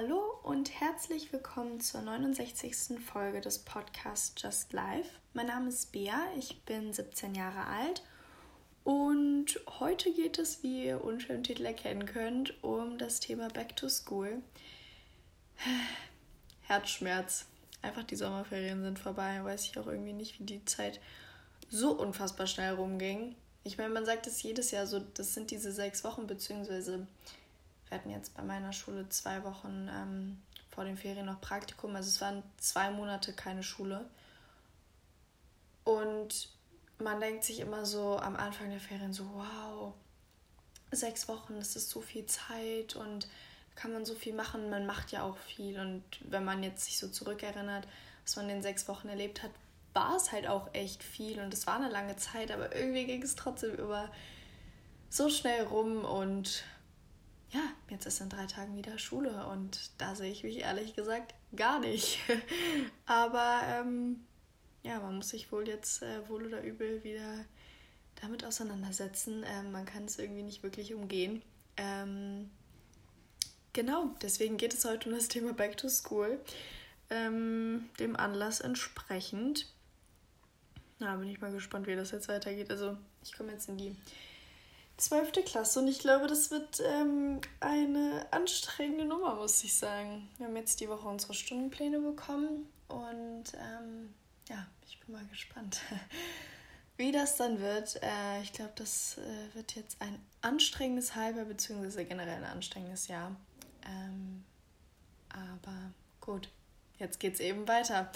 Hallo und herzlich willkommen zur 69. Folge des Podcasts Just Life. Mein Name ist Bea, ich bin 17 Jahre alt und heute geht es, wie ihr unschönen Titel erkennen könnt, um das Thema Back to School. Herzschmerz. Einfach die Sommerferien sind vorbei. Weiß ich auch irgendwie nicht, wie die Zeit so unfassbar schnell rumging. Ich meine, man sagt es jedes Jahr so, das sind diese sechs Wochen, beziehungsweise wir hatten jetzt bei meiner Schule zwei Wochen ähm, vor den Ferien noch Praktikum. Also es waren zwei Monate keine Schule. Und man denkt sich immer so am Anfang der Ferien so, wow, sechs Wochen, das ist so viel Zeit und kann man so viel machen. Man macht ja auch viel. Und wenn man jetzt sich so zurückerinnert, was man in den sechs Wochen erlebt hat, war es halt auch echt viel und es war eine lange Zeit, aber irgendwie ging es trotzdem über so schnell rum und ja, jetzt ist in drei Tagen wieder Schule und da sehe ich mich ehrlich gesagt gar nicht. Aber ähm, ja, man muss sich wohl jetzt äh, wohl oder übel wieder damit auseinandersetzen. Ähm, man kann es irgendwie nicht wirklich umgehen. Ähm, genau, deswegen geht es heute um das Thema Back to School. Ähm, dem Anlass entsprechend. Na, bin ich mal gespannt, wie das jetzt weitergeht. Also, ich komme jetzt in die 12. Klasse und ich glaube, das wird ähm, eine anstrengende Nummer, muss ich sagen. Wir haben jetzt die Woche unsere Stundenpläne bekommen und ähm, ja, ich bin mal gespannt, wie das dann wird. Äh, ich glaube, das äh, wird jetzt ein anstrengendes Halber beziehungsweise generell ein anstrengendes Jahr. Ähm, aber gut, jetzt geht's eben weiter.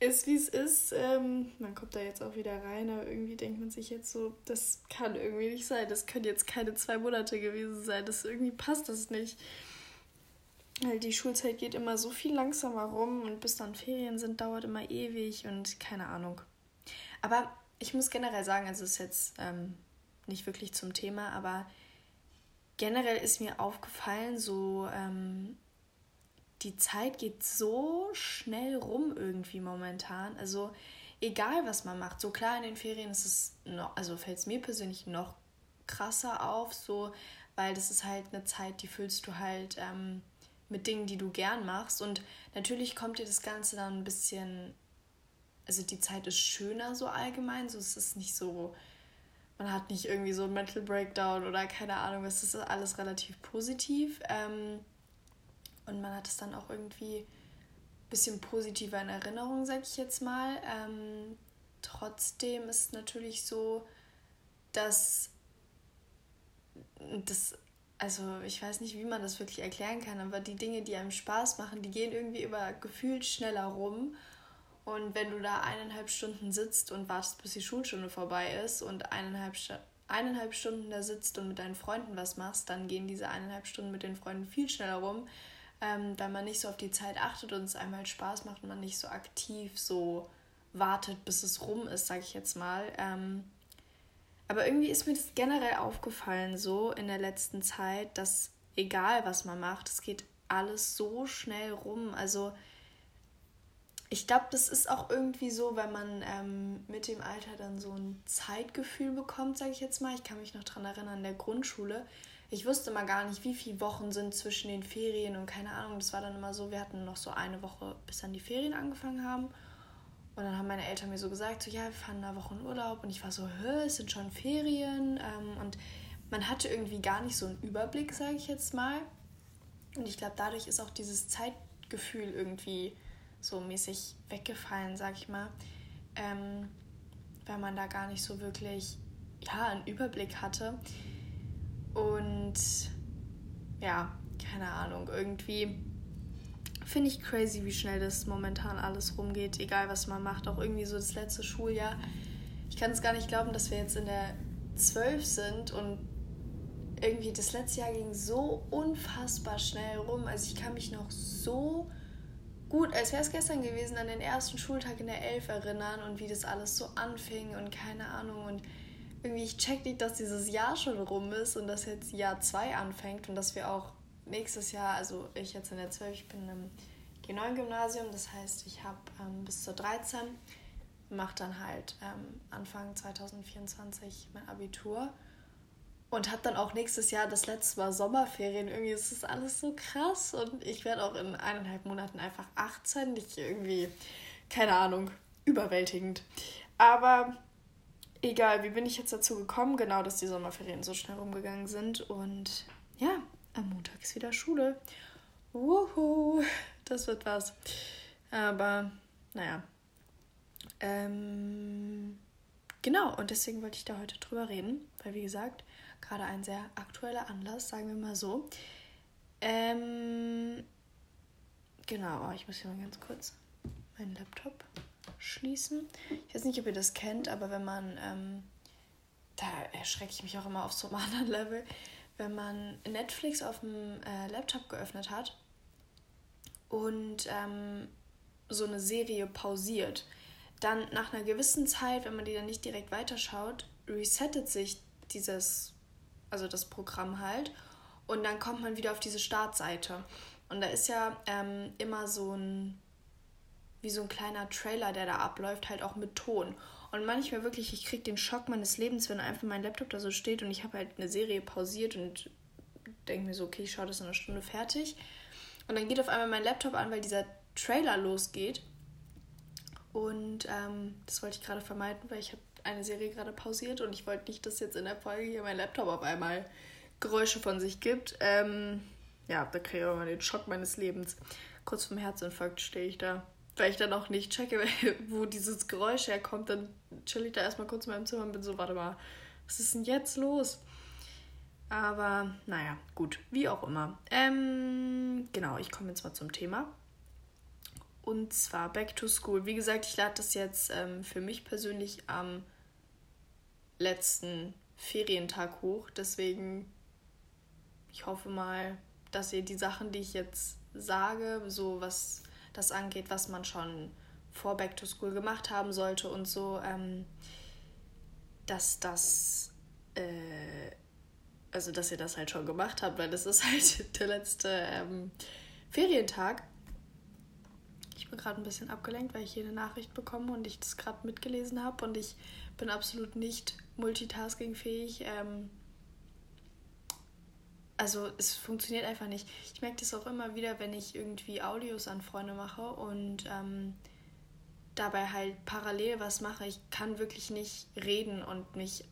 Ist wie es ist. Ähm, man kommt da jetzt auch wieder rein, aber irgendwie denkt man sich jetzt so, das kann irgendwie nicht sein. Das können jetzt keine zwei Monate gewesen sein. Das irgendwie passt das nicht. Weil die Schulzeit geht immer so viel langsamer rum und bis dann Ferien sind, dauert immer ewig und keine Ahnung. Aber ich muss generell sagen, also es ist jetzt ähm, nicht wirklich zum Thema, aber generell ist mir aufgefallen, so ähm, die Zeit geht so schnell rum irgendwie momentan. Also egal was man macht, so klar in den Ferien ist es noch, also fällt es mir persönlich noch krasser auf, so, weil das ist halt eine Zeit, die füllst du halt ähm, mit Dingen, die du gern machst. Und natürlich kommt dir das Ganze dann ein bisschen, also die Zeit ist schöner so allgemein, so es ist nicht so, man hat nicht irgendwie so ein Mental Breakdown oder keine Ahnung, es ist alles relativ positiv. Ähm, und man hat es dann auch irgendwie ein bisschen positiver in Erinnerung, sag ich jetzt mal. Ähm, trotzdem ist es natürlich so, dass das, also ich weiß nicht, wie man das wirklich erklären kann, aber die Dinge, die einem Spaß machen, die gehen irgendwie immer gefühlt schneller rum. Und wenn du da eineinhalb Stunden sitzt und wartest, bis die Schulstunde vorbei ist und eineinhalb, eineinhalb Stunden da sitzt und mit deinen Freunden was machst, dann gehen diese eineinhalb Stunden mit den Freunden viel schneller rum, ähm, weil man nicht so auf die Zeit achtet und es einmal halt Spaß macht und man nicht so aktiv so wartet, bis es rum ist, sag ich jetzt mal. Ähm, aber irgendwie ist mir das generell aufgefallen, so in der letzten Zeit, dass egal was man macht, es geht alles so schnell rum. Also ich glaube, das ist auch irgendwie so, wenn man ähm, mit dem Alter dann so ein Zeitgefühl bekommt, sage ich jetzt mal. Ich kann mich noch daran erinnern, in der Grundschule ich wusste mal gar nicht, wie viele Wochen sind zwischen den Ferien und keine Ahnung. Das war dann immer so, wir hatten noch so eine Woche, bis dann die Ferien angefangen haben. Und dann haben meine Eltern mir so gesagt, so ja, wir fahren eine Woche in Urlaub. Und ich war so, hä, es sind schon Ferien. Ähm, und man hatte irgendwie gar nicht so einen Überblick, sage ich jetzt mal. Und ich glaube, dadurch ist auch dieses Zeitgefühl irgendwie so mäßig weggefallen, sag ich mal. Ähm, weil man da gar nicht so wirklich ja, einen Überblick hatte. Und ja, keine Ahnung, irgendwie finde ich crazy, wie schnell das momentan alles rumgeht, egal was man macht. Auch irgendwie so das letzte Schuljahr. Ich kann es gar nicht glauben, dass wir jetzt in der 12 sind und irgendwie das letzte Jahr ging so unfassbar schnell rum. Also ich kann mich noch so gut, als wäre es gestern gewesen, an den ersten Schultag in der 11 erinnern und wie das alles so anfing und keine Ahnung und irgendwie, ich check nicht, dass dieses Jahr schon rum ist und dass jetzt Jahr 2 anfängt und dass wir auch nächstes Jahr, also ich jetzt in der 12, ich bin im G9-Gymnasium, das heißt, ich habe ähm, bis zur 13, mache dann halt ähm, Anfang 2024 mein Abitur und habe dann auch nächstes Jahr das letzte Mal Sommerferien. Irgendwie ist das alles so krass und ich werde auch in eineinhalb Monaten einfach 18. Ich irgendwie, keine Ahnung, überwältigend. Aber egal, wie bin ich jetzt dazu gekommen? Genau, dass die Sommerferien so schnell rumgegangen sind und ja, am Montag ist wieder Schule. Wuhu, das wird was. Aber naja. Ähm, genau, und deswegen wollte ich da heute drüber reden, weil wie gesagt, gerade ein sehr aktueller Anlass, sagen wir mal so. Ähm, genau, oh, ich muss hier mal ganz kurz meinen Laptop schließen. Ich weiß nicht, ob ihr das kennt, aber wenn man, ähm, da erschrecke ich mich auch immer auf so einem anderen Level, wenn man Netflix auf dem äh, Laptop geöffnet hat und ähm, so eine Serie pausiert, dann nach einer gewissen Zeit, wenn man die dann nicht direkt weiterschaut, resettet sich dieses, also das Programm halt und dann kommt man wieder auf diese Startseite. Und da ist ja ähm, immer so ein, wie so ein kleiner Trailer, der da abläuft, halt auch mit Ton. Und manchmal wirklich, ich kriege den Schock meines Lebens, wenn einfach mein Laptop da so steht und ich habe halt eine Serie pausiert und denke mir so, okay, ich schaue das in einer Stunde fertig. Und dann geht auf einmal mein Laptop an, weil dieser Trailer losgeht. Und ähm, das wollte ich gerade vermeiden, weil ich habe eine Serie gerade pausiert und ich wollte nicht, dass jetzt in der Folge hier mein Laptop auf einmal Geräusche von sich gibt. Ähm, ja, da kriege ich mal den Schock meines Lebens. Kurz vom Herzinfarkt stehe ich da weil ich dann auch nicht checke, wo dieses Geräusch herkommt, dann chill ich da erstmal kurz in meinem Zimmer und bin so, warte mal, was ist denn jetzt los? Aber naja, gut, wie auch immer. Ähm, genau, ich komme jetzt mal zum Thema. Und zwar Back to School. Wie gesagt, ich lade das jetzt ähm, für mich persönlich am letzten Ferientag hoch. Deswegen, ich hoffe mal, dass ihr die Sachen, die ich jetzt sage, so was das angeht, was man schon vor Back to School gemacht haben sollte und so, ähm, dass das, äh, also dass ihr das halt schon gemacht habt, weil das ist halt der letzte ähm, Ferientag. Ich bin gerade ein bisschen abgelenkt, weil ich hier eine Nachricht bekomme und ich das gerade mitgelesen habe und ich bin absolut nicht multitaskingfähig. Ähm, also es funktioniert einfach nicht. Ich merke das auch immer wieder, wenn ich irgendwie Audios an Freunde mache und ähm, dabei halt parallel was mache. Ich kann wirklich nicht reden und mich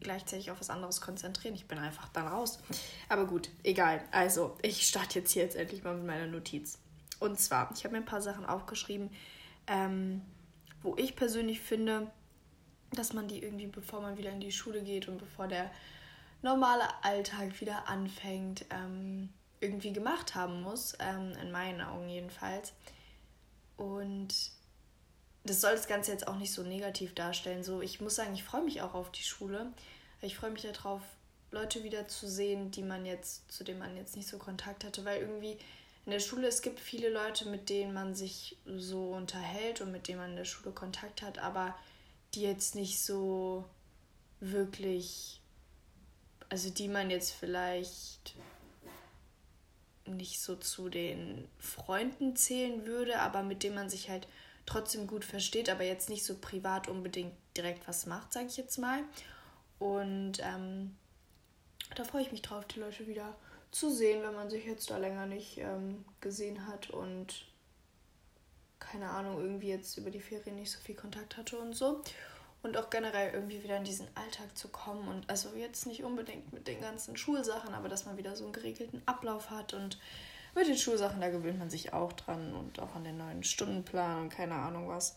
gleichzeitig auf was anderes konzentrieren. Ich bin einfach dann raus. Aber gut, egal. Also, ich starte jetzt hier jetzt endlich mal mit meiner Notiz. Und zwar, ich habe mir ein paar Sachen aufgeschrieben, ähm, wo ich persönlich finde, dass man die irgendwie, bevor man wieder in die Schule geht und bevor der normale Alltag wieder anfängt, ähm, irgendwie gemacht haben muss, ähm, in meinen Augen jedenfalls. Und das soll das Ganze jetzt auch nicht so negativ darstellen. So, ich muss sagen, ich freue mich auch auf die Schule. Ich freue mich darauf, Leute wieder zu sehen, die man jetzt, zu denen man jetzt nicht so Kontakt hatte, weil irgendwie in der Schule, es gibt viele Leute, mit denen man sich so unterhält und mit denen man in der Schule Kontakt hat, aber die jetzt nicht so wirklich also die man jetzt vielleicht nicht so zu den Freunden zählen würde, aber mit denen man sich halt trotzdem gut versteht, aber jetzt nicht so privat unbedingt direkt was macht, sage ich jetzt mal. Und ähm, da freue ich mich drauf, die Leute wieder zu sehen, wenn man sich jetzt da länger nicht ähm, gesehen hat und keine Ahnung, irgendwie jetzt über die Ferien nicht so viel Kontakt hatte und so und auch generell irgendwie wieder in diesen Alltag zu kommen und also jetzt nicht unbedingt mit den ganzen Schulsachen, aber dass man wieder so einen geregelten Ablauf hat und mit den Schulsachen, da gewöhnt man sich auch dran und auch an den neuen Stundenplan und keine Ahnung was.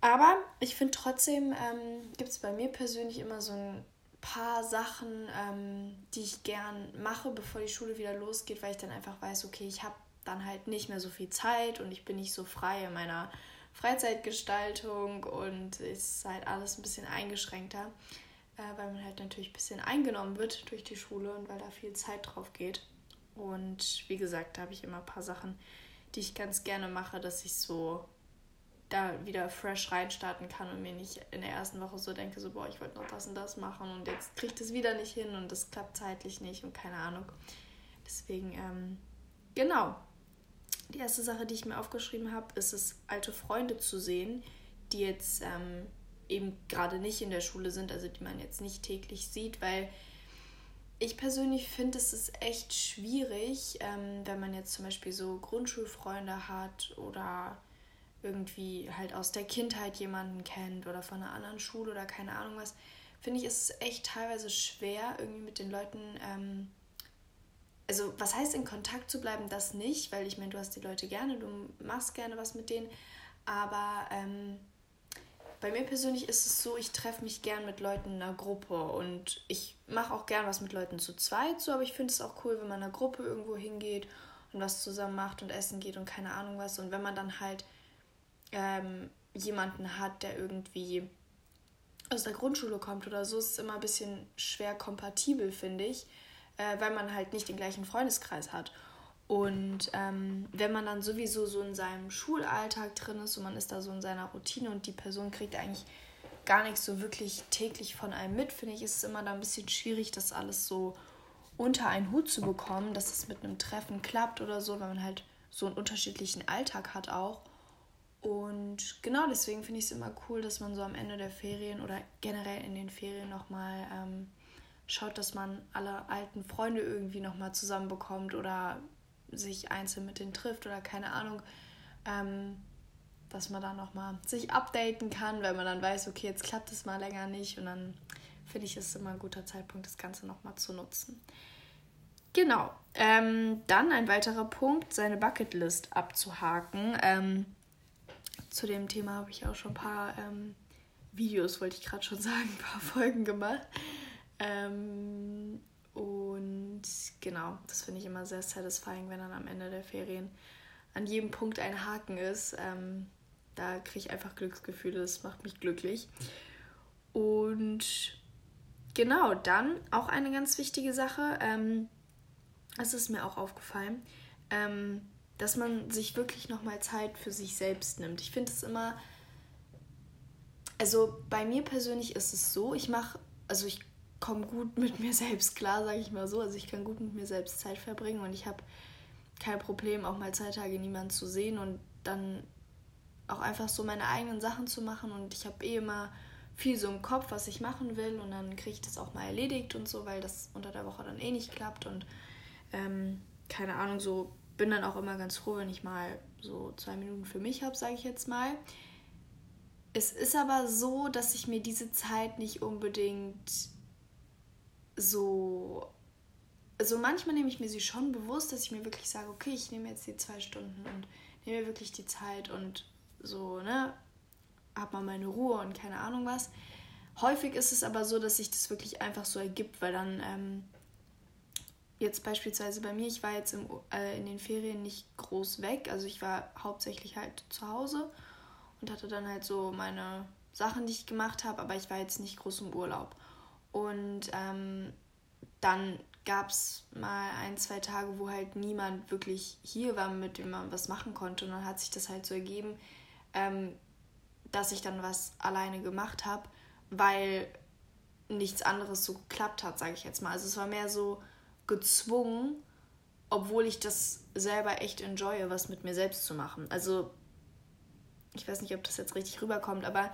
Aber ich finde trotzdem, ähm, gibt es bei mir persönlich immer so ein paar Sachen, ähm, die ich gern mache, bevor die Schule wieder losgeht, weil ich dann einfach weiß, okay, ich habe dann halt nicht mehr so viel Zeit und ich bin nicht so frei in meiner Freizeitgestaltung und ist halt alles ein bisschen eingeschränkter, äh, weil man halt natürlich ein bisschen eingenommen wird durch die Schule und weil da viel Zeit drauf geht. Und wie gesagt, da habe ich immer ein paar Sachen, die ich ganz gerne mache, dass ich so da wieder fresh reinstarten kann und mir nicht in der ersten Woche so denke, so, boah, ich wollte noch das und das machen und jetzt kriege ich das wieder nicht hin und das klappt zeitlich nicht und keine Ahnung. Deswegen, ähm, genau, die erste Sache, die ich mir aufgeschrieben habe, ist es, alte Freunde zu sehen, die jetzt ähm, eben gerade nicht in der Schule sind, also die man jetzt nicht täglich sieht, weil ich persönlich finde, es ist echt schwierig, ähm, wenn man jetzt zum Beispiel so Grundschulfreunde hat oder irgendwie halt aus der Kindheit jemanden kennt oder von einer anderen Schule oder keine Ahnung was, finde ich, ist es echt teilweise schwer, irgendwie mit den Leuten, ähm, also was heißt in Kontakt zu bleiben, das nicht, weil ich meine, du hast die Leute gerne, du machst gerne was mit denen, aber ähm, bei mir persönlich ist es so, ich treffe mich gern mit Leuten in einer Gruppe und ich mache auch gern was mit Leuten zu zweit, so, aber ich finde es auch cool, wenn man in einer Gruppe irgendwo hingeht und was zusammen macht und essen geht und keine Ahnung was. Und wenn man dann halt ähm, jemanden hat, der irgendwie aus der Grundschule kommt oder so, ist es immer ein bisschen schwer kompatibel, finde ich, äh, weil man halt nicht den gleichen Freundeskreis hat. Und ähm, wenn man dann sowieso so in seinem Schulalltag drin ist und man ist da so in seiner Routine und die Person kriegt eigentlich gar nichts so wirklich täglich von einem mit, finde ich, ist es immer da ein bisschen schwierig, das alles so unter einen Hut zu bekommen, dass es mit einem Treffen klappt oder so, weil man halt so einen unterschiedlichen Alltag hat auch. Und genau deswegen finde ich es immer cool, dass man so am Ende der Ferien oder generell in den Ferien nochmal ähm, schaut, dass man alle alten Freunde irgendwie nochmal zusammenbekommt oder sich einzeln mit denen trifft oder keine Ahnung, ähm, dass man dann nochmal sich updaten kann, weil man dann weiß, okay, jetzt klappt es mal länger nicht und dann finde ich, ist es immer ein guter Zeitpunkt, das Ganze nochmal zu nutzen. Genau, ähm, dann ein weiterer Punkt, seine Bucketlist abzuhaken. Ähm, zu dem Thema habe ich auch schon ein paar ähm, Videos, wollte ich gerade schon sagen, ein paar Folgen gemacht. Ähm, und genau, das finde ich immer sehr satisfying, wenn dann am Ende der Ferien an jedem Punkt ein Haken ist. Ähm, da kriege ich einfach Glücksgefühle, das macht mich glücklich. Und genau, dann auch eine ganz wichtige Sache, ähm, ist mir auch aufgefallen, ähm, dass man sich wirklich nochmal Zeit für sich selbst nimmt. Ich finde es immer, also bei mir persönlich ist es so, ich mache, also ich komme gut mit mir selbst klar, sage ich mal so. Also ich kann gut mit mir selbst Zeit verbringen und ich habe kein Problem, auch mal zwei Tage niemanden zu sehen und dann auch einfach so meine eigenen Sachen zu machen. Und ich habe eh immer viel so im Kopf, was ich machen will und dann kriege ich das auch mal erledigt und so, weil das unter der Woche dann eh nicht klappt und ähm, keine Ahnung, so bin dann auch immer ganz froh, wenn ich mal so zwei Minuten für mich habe, sage ich jetzt mal. Es ist aber so, dass ich mir diese Zeit nicht unbedingt so, also manchmal nehme ich mir sie schon bewusst, dass ich mir wirklich sage, okay, ich nehme jetzt die zwei Stunden und nehme mir wirklich die Zeit und so, ne, hab mal meine Ruhe und keine Ahnung was. Häufig ist es aber so, dass sich das wirklich einfach so ergibt, weil dann ähm, jetzt beispielsweise bei mir, ich war jetzt im, äh, in den Ferien nicht groß weg, also ich war hauptsächlich halt zu Hause und hatte dann halt so meine Sachen, die ich gemacht habe, aber ich war jetzt nicht groß im Urlaub. Und ähm, dann gab es mal ein, zwei Tage, wo halt niemand wirklich hier war, mit dem man was machen konnte. Und dann hat sich das halt so ergeben, ähm, dass ich dann was alleine gemacht habe, weil nichts anderes so geklappt hat, sage ich jetzt mal. Also es war mehr so gezwungen, obwohl ich das selber echt enjoye, was mit mir selbst zu machen. Also ich weiß nicht, ob das jetzt richtig rüberkommt, aber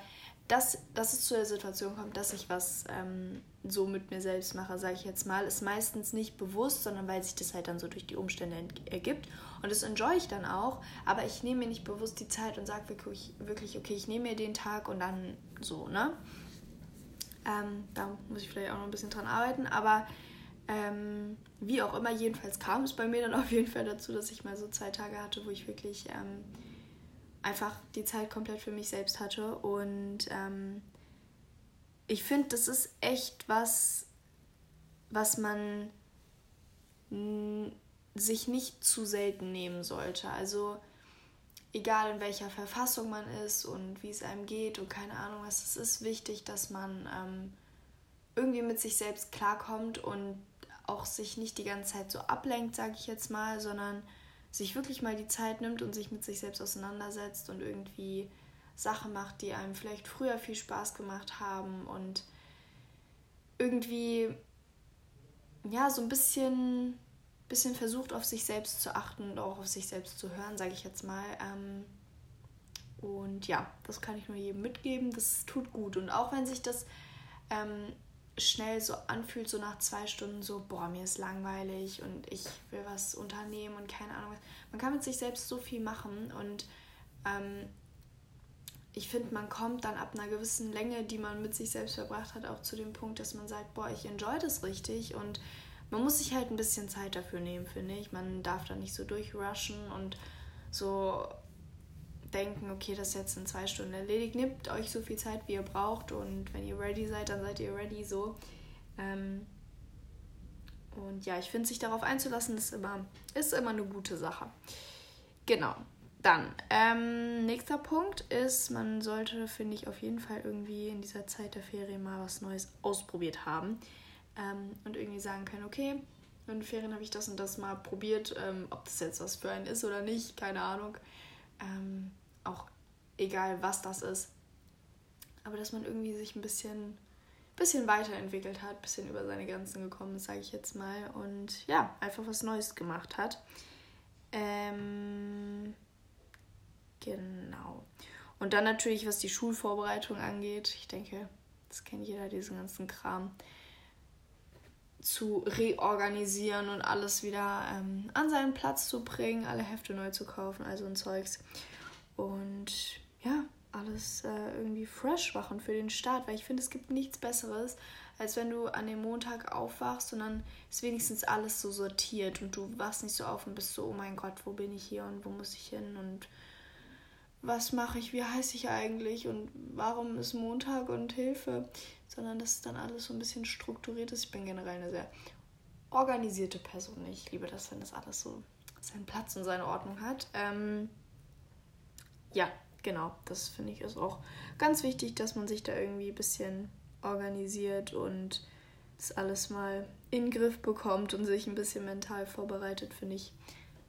dass, dass es zu der Situation kommt, dass ich was ähm, so mit mir selbst mache, sage ich jetzt mal, ist meistens nicht bewusst, sondern weil sich das halt dann so durch die Umstände ergibt. Und das enjoy ich dann auch, aber ich nehme mir nicht bewusst die Zeit und sage wirklich, wirklich, okay, ich nehme mir den Tag und dann so, ne? Ähm, da muss ich vielleicht auch noch ein bisschen dran arbeiten, aber ähm, wie auch immer, jedenfalls kam es bei mir dann auf jeden Fall dazu, dass ich mal so zwei Tage hatte, wo ich wirklich ähm, einfach die Zeit komplett für mich selbst hatte. Und ähm, ich finde, das ist echt was, was man sich nicht zu selten nehmen sollte. Also egal in welcher Verfassung man ist und wie es einem geht und keine Ahnung was, es ist wichtig, dass man ähm, irgendwie mit sich selbst klarkommt und auch sich nicht die ganze Zeit so ablenkt, sage ich jetzt mal, sondern sich wirklich mal die Zeit nimmt und sich mit sich selbst auseinandersetzt und irgendwie Sachen macht, die einem vielleicht früher viel Spaß gemacht haben und irgendwie ja so ein bisschen, bisschen versucht auf sich selbst zu achten und auch auf sich selbst zu hören, sage ich jetzt mal. Ähm, und ja, das kann ich nur jedem mitgeben. Das tut gut. Und auch wenn sich das ähm, schnell so anfühlt, so nach zwei Stunden so, boah, mir ist langweilig und ich will was unternehmen und keine Ahnung. Man kann mit sich selbst so viel machen und ähm, ich finde, man kommt dann ab einer gewissen Länge, die man mit sich selbst verbracht hat, auch zu dem Punkt, dass man sagt, boah, ich enjoy das richtig und man muss sich halt ein bisschen Zeit dafür nehmen, finde ich. Man darf da nicht so durchrushen und so denken, okay, das ist jetzt in zwei Stunden erledigt. Nehmt euch so viel Zeit, wie ihr braucht und wenn ihr ready seid, dann seid ihr ready so. Ähm und ja, ich finde, sich darauf einzulassen, ist immer, ist immer eine gute Sache. Genau. Dann, ähm, nächster Punkt ist, man sollte, finde ich, auf jeden Fall irgendwie in dieser Zeit der Ferien mal was Neues ausprobiert haben. Ähm, und irgendwie sagen können, okay, in den Ferien habe ich das und das mal probiert, ähm, ob das jetzt was für einen ist oder nicht, keine Ahnung. Ähm, auch egal, was das ist. Aber dass man irgendwie sich ein bisschen, bisschen weiterentwickelt hat, ein bisschen über seine Grenzen gekommen ist, sage ich jetzt mal. Und ja, einfach was Neues gemacht hat. Ähm, genau. Und dann natürlich, was die Schulvorbereitung angeht. Ich denke, das kennt jeder, diesen ganzen Kram zu reorganisieren und alles wieder ähm, an seinen Platz zu bringen, alle Hefte neu zu kaufen, also ein Zeugs. Und ja, alles äh, irgendwie fresh machen für den Start, weil ich finde, es gibt nichts Besseres, als wenn du an dem Montag aufwachst und dann ist wenigstens alles so sortiert und du wachst nicht so auf und bist so, oh mein Gott, wo bin ich hier und wo muss ich hin und was mache ich, wie heiße ich eigentlich und warum ist Montag und Hilfe, sondern dass dann alles so ein bisschen strukturiert ist. Ich bin generell eine sehr organisierte Person. Ich liebe das, wenn das alles so seinen Platz und seine Ordnung hat. Ähm, ja, genau, das finde ich ist auch ganz wichtig, dass man sich da irgendwie ein bisschen organisiert und das alles mal in den Griff bekommt und sich ein bisschen mental vorbereitet, finde ich.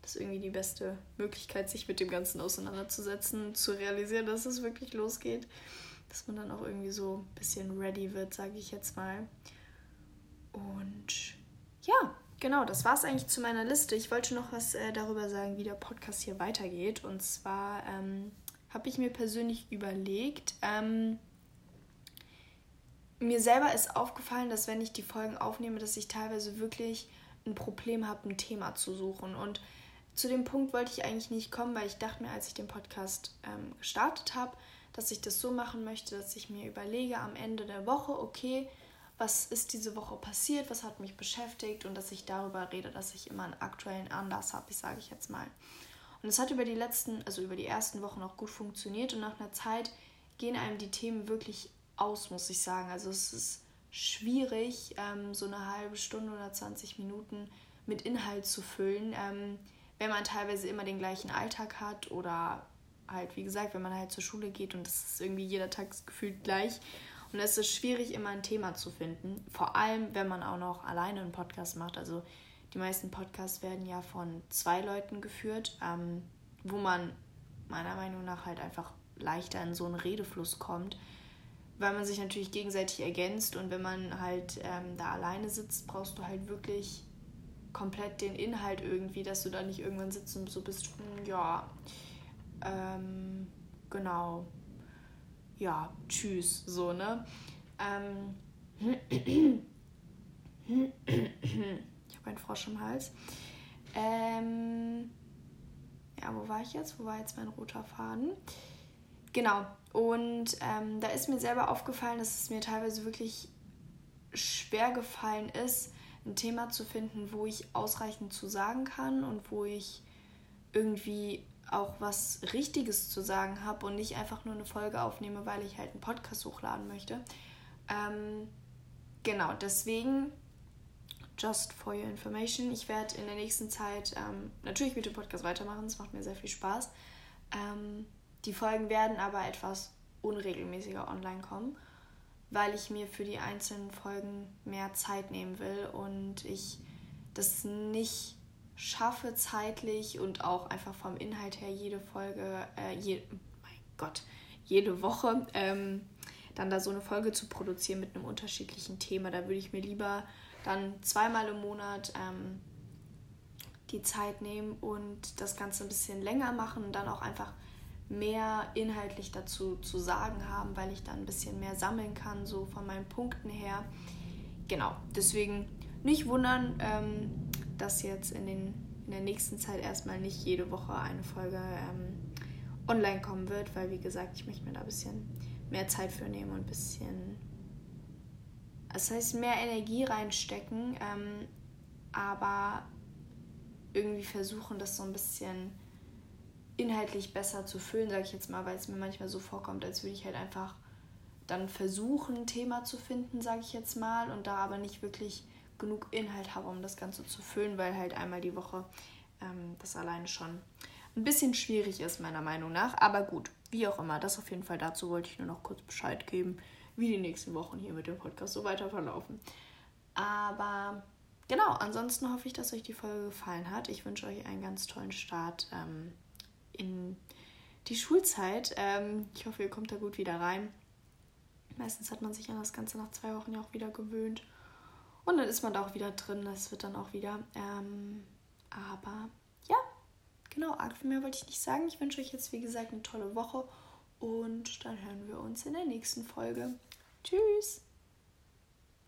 Das ist irgendwie die beste Möglichkeit, sich mit dem Ganzen auseinanderzusetzen, zu realisieren, dass es wirklich losgeht. Dass man dann auch irgendwie so ein bisschen ready wird, sage ich jetzt mal. Und ja, genau, das war es eigentlich zu meiner Liste. Ich wollte noch was äh, darüber sagen, wie der Podcast hier weitergeht. Und zwar ähm, habe ich mir persönlich überlegt, ähm, mir selber ist aufgefallen, dass wenn ich die Folgen aufnehme, dass ich teilweise wirklich ein Problem habe, ein Thema zu suchen. Und zu dem Punkt wollte ich eigentlich nicht kommen, weil ich dachte mir, als ich den Podcast ähm, gestartet habe, dass ich das so machen möchte, dass ich mir überlege am Ende der Woche, okay, was ist diese Woche passiert, was hat mich beschäftigt und dass ich darüber rede, dass ich immer einen aktuellen Anlass habe, ich sage ich jetzt mal. Und es hat über die letzten, also über die ersten Wochen auch gut funktioniert und nach einer Zeit gehen einem die Themen wirklich aus, muss ich sagen. Also es ist schwierig, ähm, so eine halbe Stunde oder 20 Minuten mit Inhalt zu füllen, ähm, wenn man teilweise immer den gleichen Alltag hat oder halt, wie gesagt, wenn man halt zur Schule geht und das ist irgendwie jeder Tag gefühlt gleich und es ist schwierig, immer ein Thema zu finden. Vor allem, wenn man auch noch alleine einen Podcast macht. Also die meisten Podcasts werden ja von zwei Leuten geführt, ähm, wo man meiner Meinung nach halt einfach leichter in so einen Redefluss kommt, weil man sich natürlich gegenseitig ergänzt und wenn man halt ähm, da alleine sitzt, brauchst du halt wirklich komplett den Inhalt irgendwie, dass du da nicht irgendwann sitzt und so bist, hm, ja, ähm, genau, ja, tschüss, so, ne? Ähm, ich habe einen Frosch im Hals. Ähm, ja, wo war ich jetzt? Wo war jetzt mein roter Faden? Genau. Und ähm, da ist mir selber aufgefallen, dass es mir teilweise wirklich schwer gefallen ist, ein Thema zu finden, wo ich ausreichend zu sagen kann und wo ich irgendwie auch was Richtiges zu sagen habe und nicht einfach nur eine Folge aufnehme, weil ich halt einen Podcast hochladen möchte. Ähm, genau, deswegen, just for your information, ich werde in der nächsten Zeit ähm, natürlich mit dem Podcast weitermachen, es macht mir sehr viel Spaß. Ähm, die Folgen werden aber etwas unregelmäßiger online kommen, weil ich mir für die einzelnen Folgen mehr Zeit nehmen will und ich das nicht schaffe zeitlich und auch einfach vom Inhalt her jede Folge, äh, je, mein Gott, jede Woche ähm, dann da so eine Folge zu produzieren mit einem unterschiedlichen Thema. Da würde ich mir lieber dann zweimal im Monat ähm, die Zeit nehmen und das Ganze ein bisschen länger machen und dann auch einfach mehr inhaltlich dazu zu sagen haben, weil ich dann ein bisschen mehr sammeln kann, so von meinen Punkten her. genau, deswegen nicht wundern, ähm, dass jetzt in, den, in der nächsten Zeit erstmal nicht jede Woche eine Folge ähm, online kommen wird, weil wie gesagt, ich möchte mir da ein bisschen mehr Zeit für nehmen und ein bisschen, das heißt, mehr Energie reinstecken, ähm, aber irgendwie versuchen, das so ein bisschen inhaltlich besser zu füllen, sage ich jetzt mal, weil es mir manchmal so vorkommt, als würde ich halt einfach dann versuchen, ein Thema zu finden, sage ich jetzt mal, und da aber nicht wirklich genug Inhalt habe, um das Ganze zu füllen, weil halt einmal die Woche ähm, das alleine schon ein bisschen schwierig ist, meiner Meinung nach. Aber gut, wie auch immer, das auf jeden Fall dazu wollte ich nur noch kurz Bescheid geben, wie die nächsten Wochen hier mit dem Podcast so weiter verlaufen. Aber genau, ansonsten hoffe ich, dass euch die Folge gefallen hat. Ich wünsche euch einen ganz tollen Start ähm, in die Schulzeit. Ähm, ich hoffe, ihr kommt da gut wieder rein. Meistens hat man sich an das Ganze nach zwei Wochen ja auch wieder gewöhnt. Und dann ist man da auch wieder drin. Das wird dann auch wieder. Ähm, aber ja, genau, arg viel mehr wollte ich nicht sagen. Ich wünsche euch jetzt, wie gesagt, eine tolle Woche. Und dann hören wir uns in der nächsten Folge. Tschüss!